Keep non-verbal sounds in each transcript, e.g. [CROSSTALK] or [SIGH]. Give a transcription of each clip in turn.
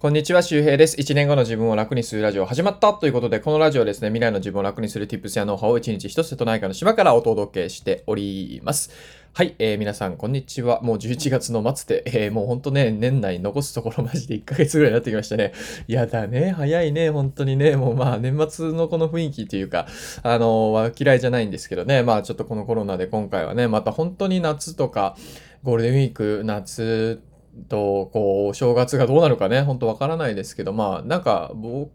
こんにちは、周平です。1年後の自分を楽にするラジオ始まったということで、このラジオはですね、未来の自分を楽にする tips やノウハウを1日1つ瀬戸内海の島からお届けしております。はい、えー皆さん、こんにちは。もう11月の末で、えーもうほんとね、年内残すところマジで1ヶ月ぐらいになってきましたね。やだね、早いね、本当にね。もうまあ、年末のこの雰囲気というか、あのは嫌いじゃないんですけどね。まあ、ちょっとこのコロナで今回はね、また本当に夏とか、ゴールデンウィーク、夏と、こう、お正月がどうなるかね、ほんとわからないですけど、まあ、なんか、僕、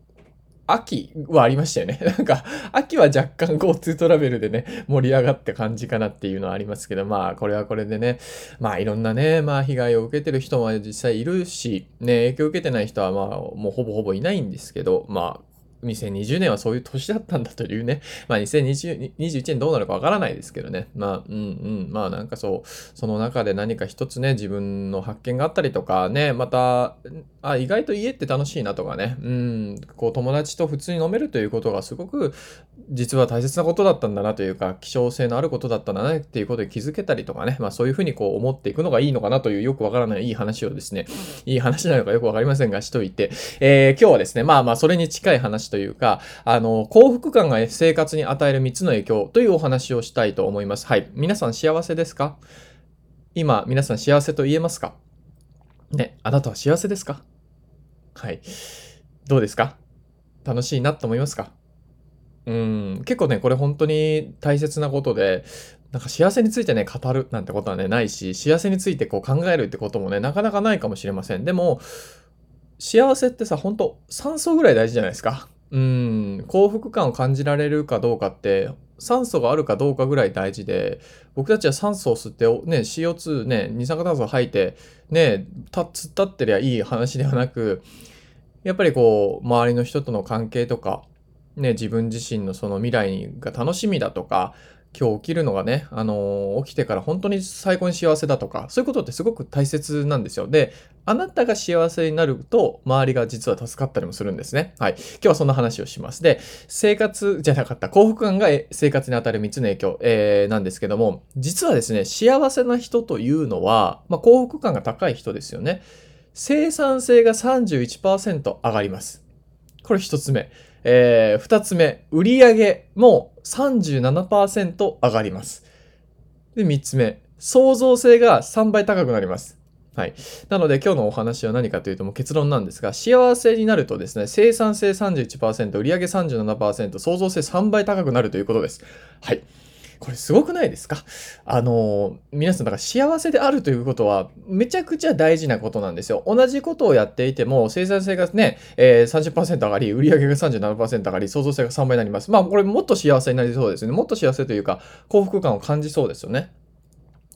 秋はありましたよね。[LAUGHS] なんか、秋は若干 GoTo トラベルでね、盛り上がった感じかなっていうのはありますけど、まあ、これはこれでね、まあ、いろんなね、まあ、被害を受けてる人も実際いるし、ね、影響を受けてない人は、まあ、もうほぼほぼいないんですけど、まあ、2020年はそういう年だったんだというね。[LAUGHS] まあ2021年どうなるかわからないですけどね。まあうんうん。まあなんかそう、その中で何か一つね、自分の発見があったりとかね、また、あ、意外と家って楽しいなとかね。うん。こう友達と普通に飲めるということがすごく実は大切なことだったんだなというか、希少性のあることだったんだなっていうことに気づけたりとかね。まあそういうふうにこう思っていくのがいいのかなというよくわからないいい話をですね、いい話なのかよくわかりませんがしといて、えー今日はですね、まあまあそれに近い話というか、あの、幸福感が生活に与える3つの影響というお話をしたいと思います。はい。皆さん幸せですか？今、皆さん幸せと言えますか？ね、あなたは幸せですか？はい。どうですか？楽しいなと思いますか？うん、結構ね、これ本当に大切なことで、なんか幸せについてね、語るなんてことはね、ないし、幸せについてこう考えるってこともね、なかなかないかもしれません。でも、幸せってさ、本当酸素ぐらい大事じゃないですか。うん、幸福感を感じられるかどうかって、酸素があるかどうかぐらい大事で、僕たちは酸素を吸って、ね、CO2 ね、二酸化炭素を吐いて、ね、た突っ立ってりゃいい話ではなく、やっぱりこう、周りの人との関係とか、ね、自分自身のその未来が楽しみだとか、今日起きるのがね、あのー起きてから本当に最高に幸せだとか、そういうことってすごく大切なんですよ。で、あなたが幸せになると、周りが実は助かったりもするんですね。はい。今日はそんな話をします。で、生活じゃなかった、幸福感が生活に与える3つの影響、えーなんですけども、実はですね、幸せな人というのは、まあ、幸福感が高い人ですよね。生産性が31%上がります。これ1つ目。えー、2つ目、売上も37%上がります。で、3つ目、創造性が3倍高くなります。はい。なので今日のお話は何かというともう結論なんですが、幸せになるとですね、生産性31%、売上37%、創造性3倍高くなるということです。はい。これすごくないですか？あの、皆さんだから幸せであるということはめちゃくちゃ大事なことなんですよ。同じことをやっていても生産性がね、えー、30%上がり、売上が37%上がり、創造性が3倍になります。まあこれもっと幸せになりそうですね。もっと幸せというか幸福感を感じそうですよね。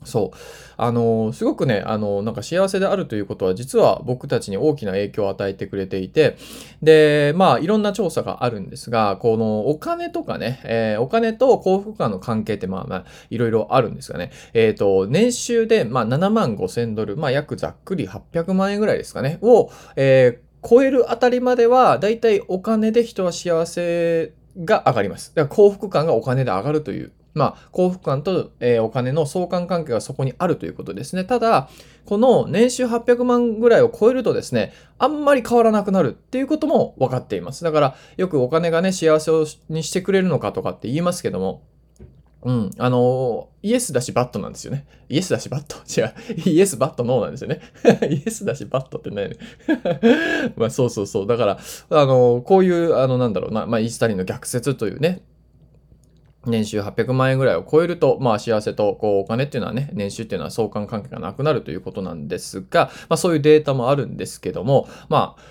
そう。あの、すごくね、あの、なんか幸せであるということは、実は僕たちに大きな影響を与えてくれていて、で、まあ、いろんな調査があるんですが、このお金とかね、えーお金と幸福感の関係って、まあまあ、いろいろあるんですがね、えっ、と、年収で、まあ、7万5千ドル、まあ、約ざっくり800万円ぐらいですかね、を、えー超えるあたりまでは、だいたいお金で人は幸せが上がります。だから幸福感がお金で上がるという。まあ、幸福感と、えーお金の相関関係がそこにあるということですね。ただ、この年収800万ぐらいを超えるとですね、あんまり変わらなくなるっていうことも分かっています。だから、よくお金がね、幸せにしてくれるのかとかって言いますけども、うん、あのイエスだしバットなんですよね。イエスだしバット。[LAUGHS] 違う。イエスバットノーなんですよね。[LAUGHS] イエスだしバットってね。[LAUGHS] まあそうそうそう。だから、あのこういう、あの、なんだろうな、まあイースタリンの逆説というね、年収800万円ぐらいを超えると、まあ幸せとこうお金っていうのはね、年収っていうのは相関関係がなくなるということなんですが、まあそういうデータもあるんですけども、まあ、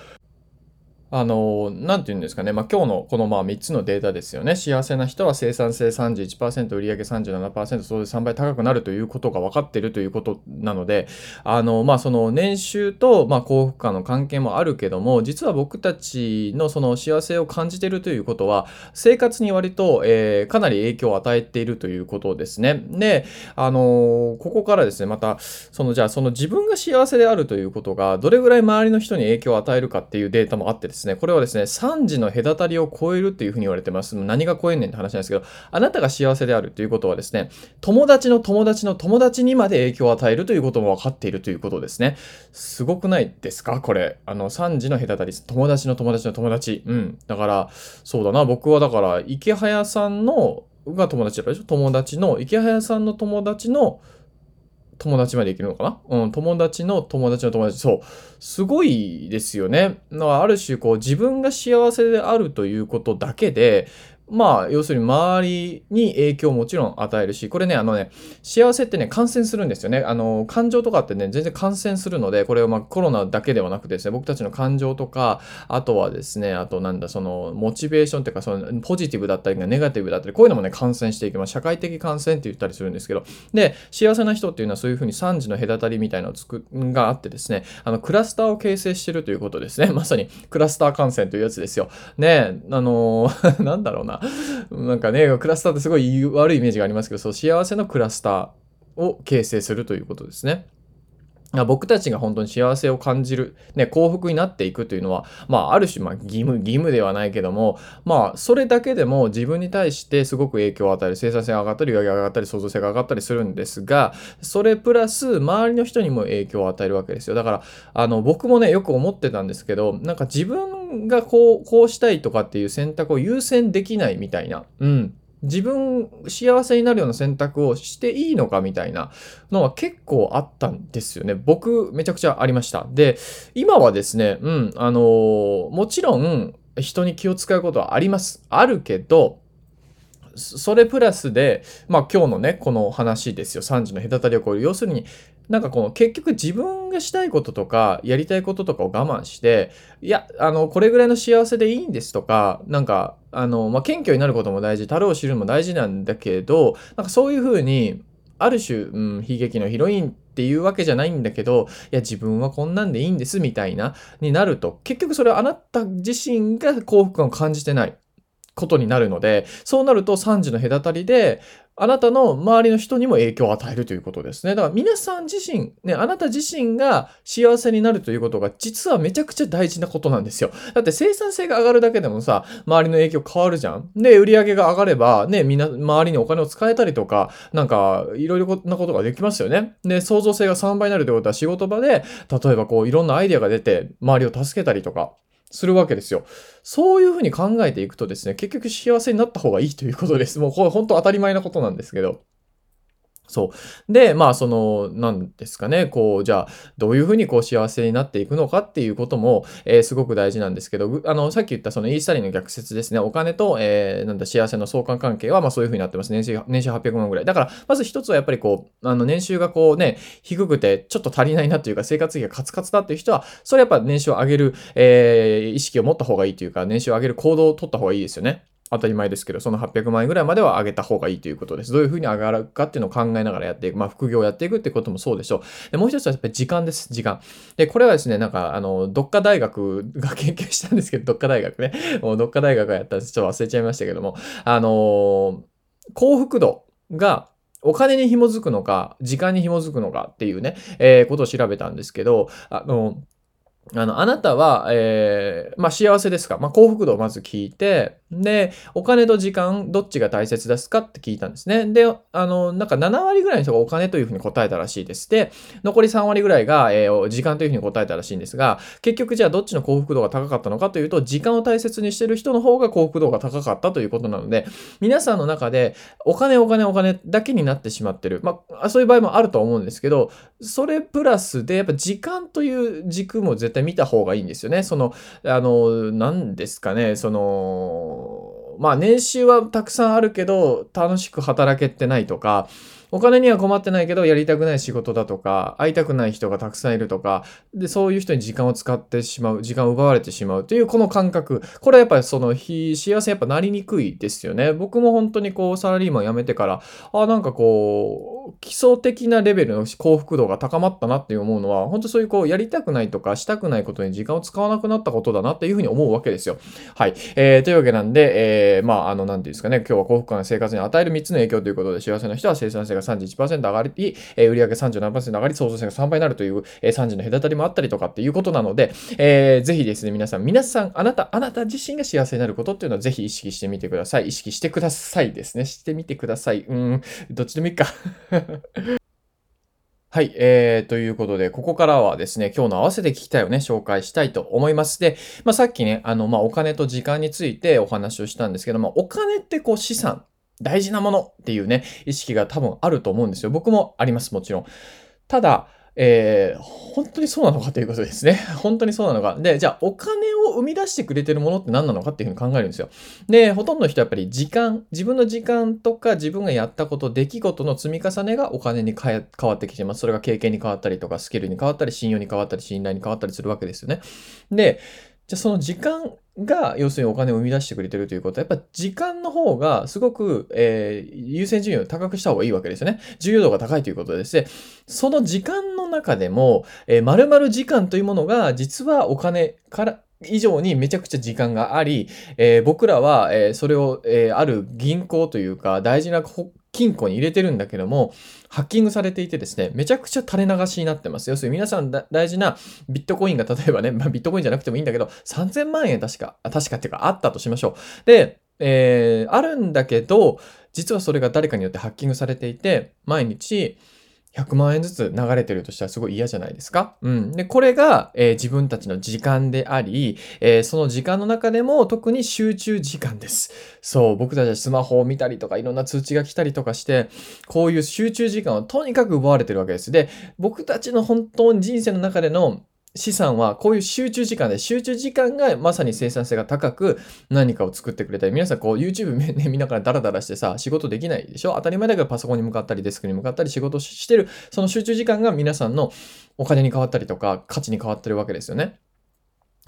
あの、なんて言うんですかね。まあ、今日のこのまあ3つのデータですよね。幸せな人は生産性31%、売上37%、それで3倍高くなるということが分かっているということなので、あの、まあ、その年収と、ま、幸福感の関係もあるけども、実は僕たちのその幸せを感じているということは、生活に割と、えーかなり影響を与えているということですね。で、あのここからですね、また、その、じゃあ、その自分が幸せであるということが、どれぐらい周りの人に影響を与えるかっていうデータもあってですですね、これはですね、3時の隔たりを超えるっていうふうに言われてます。何が超えんねんって話なんですけど、あなたが幸せであるということはですね、友達の友達の友達にまで影響を与えるということも分かっているということですね。すごくないですか？これ。あの、3時の隔たり、友達の友達の友達。うん。だから、そうだな、僕はだから、池早さんの、が友達だったでしょ？友達の、池早さんの友達の友達までいけるのかな？うん、友達の友達の友達。そう。すごいですよね。ある種、こう、自分が幸せであるということだけで、まあ、要するに周りに影響をもちろん与えるし、これね、あのね、幸せってね、感染するんですよね。あの、感情とかってね、全然感染するので、これはまあコロナだけではなくてですね、僕たちの感情とか、あとはですね、あとなんだ、その、モチベーションっていうか、その、ポジティブだったり、ネガティブだったり、こういうのもね、感染していきます。社会的感染って言ったりするんですけど、で、幸せな人っていうのはそういうふうに3時の隔たりみたいなのをつく、があってですね、あの、クラスターを形成してるということですね。まさに、クラスター感染というやつですよ。ね、あの [LAUGHS] なんだろうな。なんかね、クラスターってすごい悪いイメージがありますけど、そう、幸せのクラスターを形成するということですね。僕たちが本当に幸せを感じる、ね、幸福になっていくというのは、まあ、ある種、まあ、義務、義務ではないけども、まあ、それだけでも自分に対してすごく影響を与える、生産性が上がったり、売上が上がったり、創造性が上がったりするんですが、それプラス、周りの人にも影響を与えるわけですよ。だから、あの、僕もね、よく思ってたんですけど、なんか自分がこう、こうしたいとかっていう選択を優先できないみたいな。うん。自分幸せになるような選択をしていいのかみたいなのは結構あったんですよね。僕めちゃくちゃありました。で、今はですね、うん、あのー、もちろん人に気を使うことはあります。あるけど、それプラスで、まあ今日のね、この話ですよ。3時の隔たりを超える。要するに、なんかこの結局自分がしたいこととか、やりたいこととかを我慢して、いや、あの、これぐらいの幸せでいいんですとか、なんか、あの、まあ、謙虚になることも大事、樽を知るのも大事なんだけど、なんかそういうふうに、ある種、うん、悲劇のヒロインっていうわけじゃないんだけど、いや、自分はこんなんでいいんですみたいな、になると、結局それはあなた自身が幸福感を感じてない。ことになるので、そうなると3時の隔たりで、あなたの周りの人にも影響を与えるということですね。だから皆さん自身、ね、あなた自身が幸せになるということが実はめちゃくちゃ大事なことなんですよ。だって生産性が上がるだけでもさ、周りの影響変わるじゃん。で、売り上げが上がれば、ね、みんな、周りにお金を使えたりとか、なんか、いろいろなことができますよね。で、創造性が3倍になるということは仕事場で、例えばこう、いろんなアイデアが出て、周りを助けたりとか、するわけですよ。そういうふうに考えていくとですね、結局幸せになった方がいいということです。もうこれ本当当たり前なことなんですけど。そう。で、まあ、その、なんですかね、こう、じゃあ、どういうふうにこう幸せになっていくのかっていうことも、えー、すごく大事なんですけど、あの、さっき言ったそのイースタリーの逆説ですね、お金と、えー、なんだ、幸せの相関関係は、まあそういうふうになってます。年収、年収800万ぐらい。だから、まず一つはやっぱりこう、あの、年収がこうね、低くて、ちょっと足りないなっていうか、生活費がカツカツだっていう人は、それやっぱ年収を上げる、えー、意識を持った方がいいというか、年収を上げる行動を取った方がいいですよね。当たり前ですけど、その800万円ぐらいまでは上げた方がいいということです。どういうふうに上がるかっていうのを考えながらやっていく。まあ、副業をやっていくってこともそうでしょう。で、もう一つはやっぱり時間です。時間。で、これはですね、なんか、あの、どっか大学 [LAUGHS] が研究したんですけど、どっか大学ね。もうどっか大学がやったんで。ちょっと忘れちゃいましたけども、あの幸福度がお金に紐づくのか、時間に紐づくのかっていうね、えー、ことを調べたんですけど、あのあの、あなたは、えー、まあ、幸せですか？まあ、幸福度をまず聞いて、で、お金と時間、どっちが大切ですかって聞いたんですね。で、あの、なんか7割ぐらいの人がお金というふうに答えたらしいです。で、残り3割ぐらいが、えー、時間というふうに答えたらしいんですが、結局じゃあどっちの幸福度が高かったのかというと、時間を大切にしてる人の方が幸福度が高かったということなので、皆さんの中で、お金お金お金だけになってしまってる。まあ、そういう場合もあると思うんですけど、それプラスで、やっぱ時間という軸も絶対見た方がいいんですよね。その、あの、何ですかね、その、まあ年収はたくさんあるけど、楽しく働けてないとか、お金には困ってないけど、やりたくない仕事だとか、会いたくない人がたくさんいるとか、で、そういう人に時間を使ってしまう、時間を奪われてしまうという、この感覚。これはやっぱりその、幸せやっぱなりにくいですよね。僕も本当にこう、サラリーマン辞めてから、あ、なんか、こう、基礎的なレベルの幸福度が高まったなって思うのは、本当そういうこう、やりたくないとか、したくないことに時間を使わなくなったことだなっていうふうに思うわけですよ。はい。えー、というわけなんで、えー、まあ、あの、なんていうんですかね、今日は幸福感が生活に与える3つの影響ということで、幸せな人は生産性が31%上がり、えー、売上37%上がり、創造性が3倍になるという、えー、3時の隔たりもあったりとかっていうことなので、えー、ぜひですね、皆さん、皆さん、あなた、あなた自身が幸せになることっていうのはぜひ意識してみてください。意識してくださいですね。してみてください。うん、どっちでもいいか [LAUGHS] はい。えー、ということで、ここからはですね、今日の合わせて聞きたいをね、紹介したいと思います。で、まあ、さっきね、あの、まあ、お金と時間についてお話をしたんですけども、お金ってこう資産、大事なものっていうね、意識が多分あると思うんですよ。僕もあります、もちろん。ただ、えー、本当にそうなのかということですね。[LAUGHS] 本当にそうなのか。で、じゃあお金を生み出してくれてるものって何なのかっていうふうに考えるんですよ。で、ほとんどの人はやっぱり時間、自分の時間とか自分がやったこと、出来事の積み重ねがお金に変わってきてます。それが経験に変わったりとか、スキルに変わったり、信用に変わったり、信頼に変わったりするわけですよね。で、じゃあその時間が要するにお金を生み出してくれてるということは、やっぱ時間の方がすごく、えー、優先順位を高くした方がいいわけですよね。重要度が高いということですね。その時間の中でも、えー、〇〇時間というものが実はお金から以上にめちゃくちゃ時間があり、えー、僕らは、え、それを、えー、ある銀行というか大事な金庫に入れてるんだけども、ハッキングされていてですね、めちゃくちゃ垂れ流しになってます。要するに皆さん大事なビットコインが [LAUGHS] 例えばね、まあ、ビットコインじゃなくてもいいんだけど、3000万円確か、確かっていうかあったとしましょう。で、えー、あるんだけど、実はそれが誰かによってハッキングされていて、毎日、100万円ずつ流れてるとしたらすごい嫌じゃないですか？うん。で、これが、えー、自分たちの時間であり、えー、その時間の中でも特に集中時間です。そう、僕たちはスマホを見たりとかいろんな通知が来たりとかして、こういう集中時間をとにかく奪われてるわけです。で、僕たちの本当に人生の中での資産はこういう集中時間で、集中時間がまさに生産性が高く何かを作ってくれたり、皆さんこう YouTube [LAUGHS] ね、見ながらダラダラしてさ、仕事できないでしょ？当たり前だけどパソコンに向かったりデスクに向かったり仕事してる、その集中時間が皆さんのお金に変わったりとか価値に変わってるわけですよね。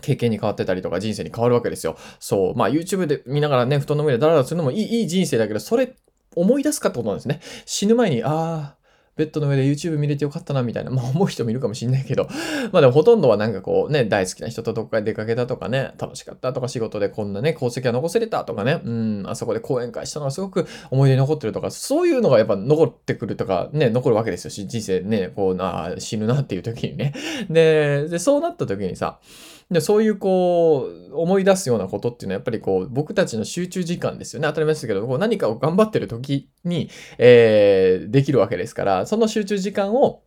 経験に変わってたりとか人生に変わるわけですよ。そう。まあ YouTube で見ながらね、布団の上でダラダラするのもいいいい人生だけど、それ思い出すかってことなんですね。死ぬ前に、ああ、ベッドの上で YouTube 見れてよかったな、みたいな。まあ思う人もいるかもしんないけど、[LAUGHS] まあでもほとんどはなんかこうね、大好きな人とどっか出かけたとかね、楽しかったとか仕事でこんなね、功績が残せれたとかね、うん、あそこで講演会したのがすごく思い出に残ってるとか、そういうのがやっぱ残ってくるとか、ね、残るわけですよし、人生ね、こうな、死ぬなっていう時にね。で、で、そうなった時にさ、で、そういうこう、思い出すようなことっていうのはやっぱりこう、僕たちの集中時間ですよね。当たり前ですけど、こう何かを頑張ってる時に、えー、できるわけですから、その集中時間を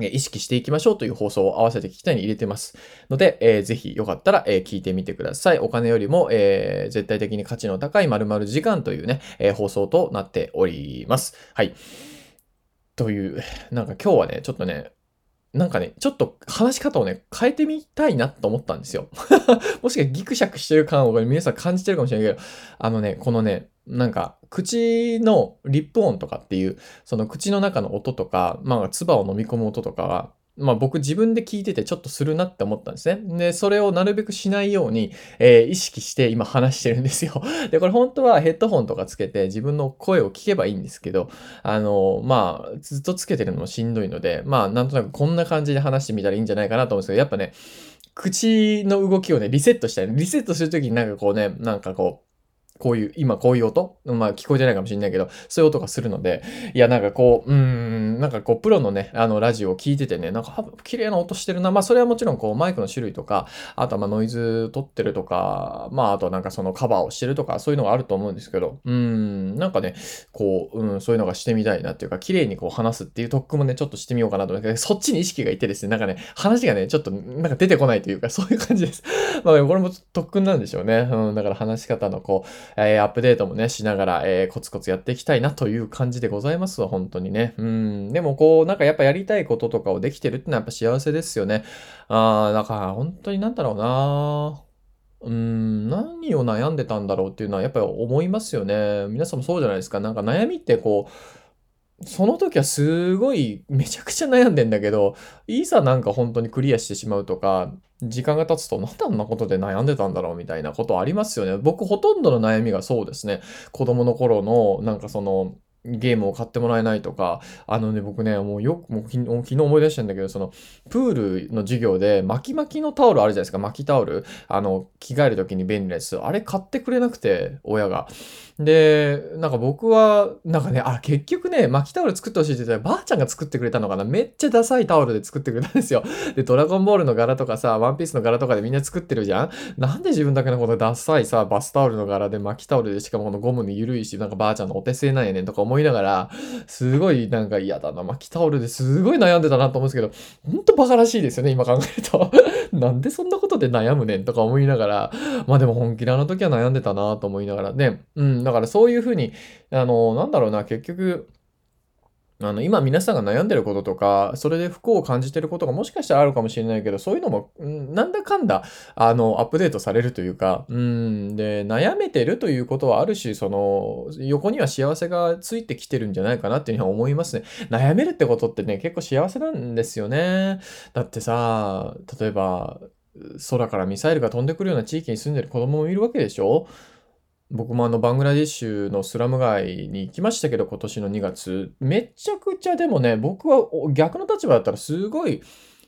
意識していきましょうという放送を合わせて聞きたいに入れてます。ので、えー、ぜひよかったら、えー、聞いてみてください。お金よりも、えー、絶対的に価値の高い〇〇時間というね、えー、放送となっております。はい。という、なんか今日はね、ちょっとね、なんかね、ちょっと話し方をね、変えてみたいなと思ったんですよ。[LAUGHS] もしかギクシャクしてる感を皆さん感じてるかもしれないけど、あのね、このね、なんか、口のリップ音とかっていう、その口の中の音とか、まあ、唾を飲み込む音とかは、まあ僕自分で聞いててちょっとするなって思ったんですね。で、それをなるべくしないように、えー、意識して今話してるんですよ。[LAUGHS] で、これ本当はヘッドホンとかつけて自分の声を聞けばいいんですけど、あの、まあ、ずっとつけてるのもしんどいので、まあ、なんとなくこんな感じで話してみたらいいんじゃないかなと思うんですけど、やっぱね、口の動きをね、リセットしたい。リセットするときになんかこうね、なんかこう、こういう、今こういう音？まあ聞こえてないかもしれないけど、そういう音がするので、いやなんかこう、うん、なんかこう、プロのね、あの、ラジオを聞いててね、なんか、綺麗な音してるな。まあそれはもちろんこう、マイクの種類とか、あとはまあノイズ取ってるとか、まああとなんかそのカバーをしてるとか、そういうのがあると思うんですけど、うん、なんかね、こう、うん、そういうのがしてみたいなっていうか、綺麗にこう話すっていう特訓もね、ちょっとしてみようかなと思って、そっちに意識がいてですね、なんかね、話がね、ちょっとなんか出てこないというか、そういう感じです。まあこれも特訓なんでしょうね。うん、だから話し方のこう、えー、アップデートもね、しながら、えー、コツコツやっていきたいなという感じでございますわ、本当にね。うん。でもこう、なんかやっぱやりたいこととかをできてるってのはやっぱ幸せですよね。あー、だから本当になんだろうなうーん、何を悩んでたんだろうっていうのはやっぱり思いますよね。皆さんもそうじゃないですか。なんか悩みってこう、その時はすごいめちゃくちゃ悩んでんだけど、いざなんか本当にクリアしてしまうとか、時間が経つとなんであんなことで悩んでたんだろうみたいなことありますよね。僕ほとんどの悩みがそうですね。子供の頃のなんかそのゲームを買ってもらえないとか、あのね、僕ね、もうよく、もう昨日思い出したんだけど、その、プールの授業で、巻き巻きのタオルあるじゃないですか、巻きタオル。あの、着替える時に便利なやつ。あれ買ってくれなくて、親が。で、なんか僕は、なんかね、あ、結局ね、巻きタオル作ってほしいって言ったら、ばあちゃんが作ってくれたのかなめっちゃダサいタオルで作ってくれたんですよ。で、ドラゴンボールの柄とかさ、ワンピースの柄とかでみんな作ってるじゃんなんで自分だけのこのダサいさ、バスタオルの柄で巻きタオルで、しかもこのゴムに緩いし、なんかばあちゃんのお手製なんやねんとか思いいながら、すごいなんか嫌だな、巻きタオルですごい悩んでたなと思うんですけど、ほんとバカらしいですよね、今考えると。[LAUGHS] なんでそんなことで悩むねんとか思いながら、まあでも本気であの時は悩んでたなと思いながら。ね、うん、だからそういうふうに、あの、なんだろうな、結局、あの、今皆さんが悩んでることとか、それで不幸を感じてることがもしかしたらあるかもしれないけど、そういうのも、なんだかんだ、あの、アップデートされるというか、うん、で、悩めてるということはある種、その、横には幸せがついてきてるんじゃないかなっていうふうに思いますね。悩めるってことってね、結構幸せなんですよね。だってさ、例えば、空からミサイルが飛んでくるような地域に住んでる子供もいるわけでしょ？僕もあのバングラディッシュのスラム街に行きましたけど、今年の2月。めちゃくちゃでもね、僕は逆の立場だったらすごい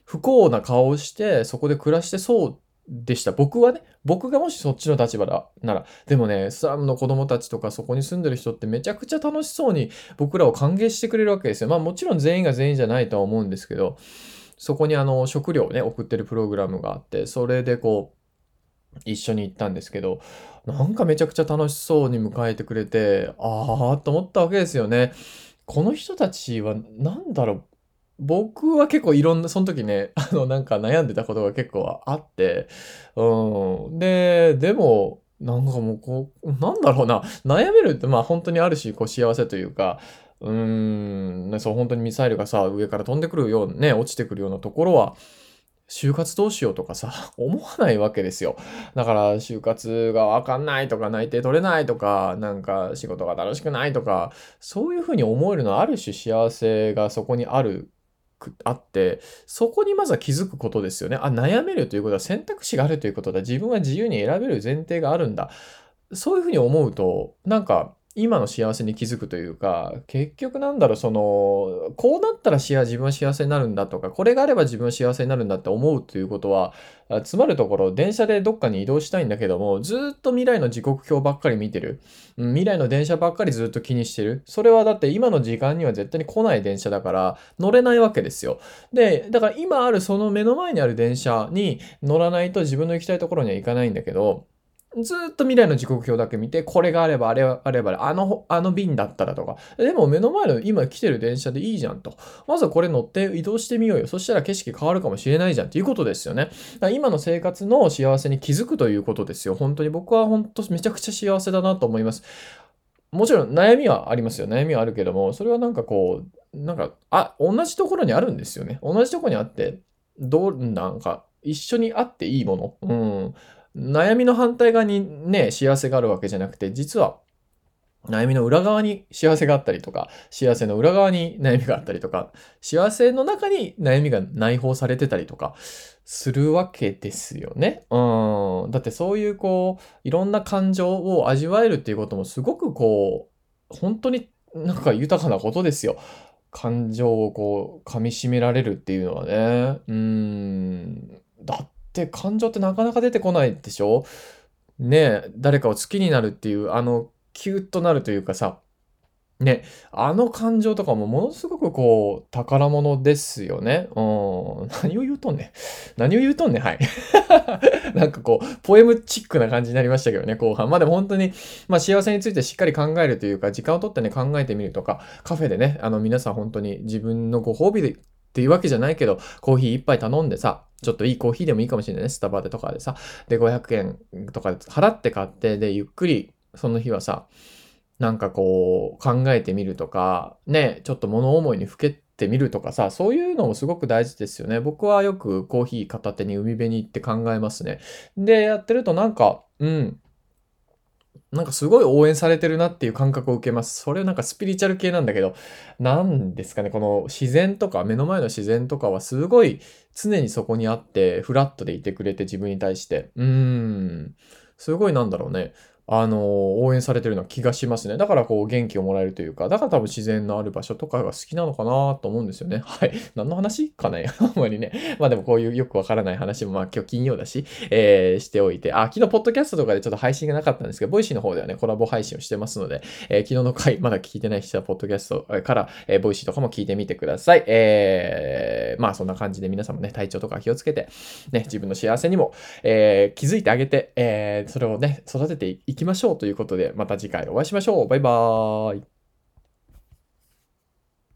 不幸な顔をして、そこで暮らしてそうでした。僕はね、僕がもしそっちの立場だなら。でもね、スラムの子供たちとかそこに住んでる人ってめちゃくちゃ楽しそうに僕らを歓迎してくれるわけですよ。まあもちろん全員が全員じゃないとは思うんですけど、そこにあの食料をね、送ってるプログラムがあって、それでこう、一緒に行ったんですけど、なんかめちゃくちゃ楽しそうに迎えてくれて、ああ、と思ったわけですよね。この人たちは何だろう。僕は結構いろんな、その時ね、[LAUGHS] あの、なんか悩んでたことが結構あって、うん。で、でも、なんかもうこう、なんだろうな、悩めるってまあ本当にあるし、こう幸せというか、うーん、ね、そう本当にミサイルがさ、上から飛んでくるようなね、落ちてくるようなところは、就活どうしようとかさ、[LAUGHS] 思わないわけですよ。だから、就活がわかんないとか、内定取れないとか、なんか仕事が楽しくないとか、そういうふうに思えるのはある種幸せがそこにある、あって、そこにまずは気づくことですよね。あ、悩めるということは選択肢があるということだ。自分は自由に選べる前提があるんだ。そういうふうに思うと、なんか、今の幸せに気づくというか、結局なんだろう、その、こうなったら幸自分は幸せになるんだとか、これがあれば自分は幸せになるんだって思うということは、つまるところ、電車でどっかに移動したいんだけども、ずっと未来の時刻表ばっかり見てる。未来の電車ばっかりずっと気にしてる。それはだって今の時間には絶対に来ない電車だから乗れないわけですよ。で、だから今あるその目の前にある電車に乗らないと自分の行きたいところには行かないんだけど、ずっと未来の時刻表だけ見て、これがあれば、あれあれば、あの、あの便だったらとか。でも目の前の今来てる電車でいいじゃんと。まずはこれ乗って移動してみようよ。そしたら景色変わるかもしれないじゃんっていうことですよね。今の生活の幸せに気づくということですよ。本当に僕は本当めちゃくちゃ幸せだなと思います。もちろん悩みはありますよ。悩みはあるけども、それはなんかこう、なんか、あ、同じところにあるんですよね。同じところにあって、どう、なんか、一緒にあっていいもの。うん。悩みの反対側にね、幸せがあるわけじゃなくて、実は悩みの裏側に幸せがあったりとか、幸せの裏側に悩みがあったりとか、幸せの中に悩みが内包されてたりとかするわけですよね。うん。だってそういうこう、いろんな感情を味わえるっていうこともすごくこう、本当になんか豊かなことですよ。感情をこう、噛み締められるっていうのはね。うん。だってって感情ってなかなか出てこないでしょ？ね、誰かを好きになるっていう、あの、キュッとなるというかさ、ね、あの感情とかもものすごくこう、宝物ですよね。うん。何を言うとんねん。何を言うとんねん。はい。[LAUGHS] なんかこう、ポエムチックな感じになりましたけどね、後半。まあでも本当に、まあ幸せについてしっかり考えるというか、時間をとってね、考えてみるとか、カフェでね、あの皆さん本当に自分のご褒美でっていうわけじゃないけど、コーヒー一杯頼んでさ、ちょっといいコーヒーでもいいかもしれないね。スタバでとかでさ。で、500円とかで払って買って、で、ゆっくりその日はさ、なんかこう考えてみるとか、ね、ちょっと物思いにふけてみるとかさ、そういうのもすごく大事ですよね。僕はよくコーヒー片手に海辺に行って考えますね。で、やってるとなんか、うん、なんかすごい応援されてるなっていう感覚を受けます。それなんかスピリチュアル系なんだけど、なんですかね、この自然とか、目の前の自然とかはすごい常にそこにあって、フラットでいてくれて自分に対して。うーん。すごいなんだろうね。あの、応援されてるような気がしますね。だからこう元気をもらえるというか、だから多分自然のある場所とかが好きなのかなと思うんですよね。[LAUGHS] はい。何の話かね [LAUGHS] あんまりね。まあでもこういうよくわからない話もまあ今日金曜だし、えー、しておいて、あ、昨日ポッドキャストとかでちょっと配信がなかったんですけど、ボイシーの方ではね、コラボ配信をしてますので、えー、昨日の回まだ聞いてない人はポッドキャストから、えー、ボイシーとかも聞いてみてください。えー、まあそんな感じで皆さんもね、体調とか気をつけて、ね、自分の幸せにも、えー、気づいてあげて、えー、それをね、育てていきましょうということで、また次回お会いしましょう。バイバーイ。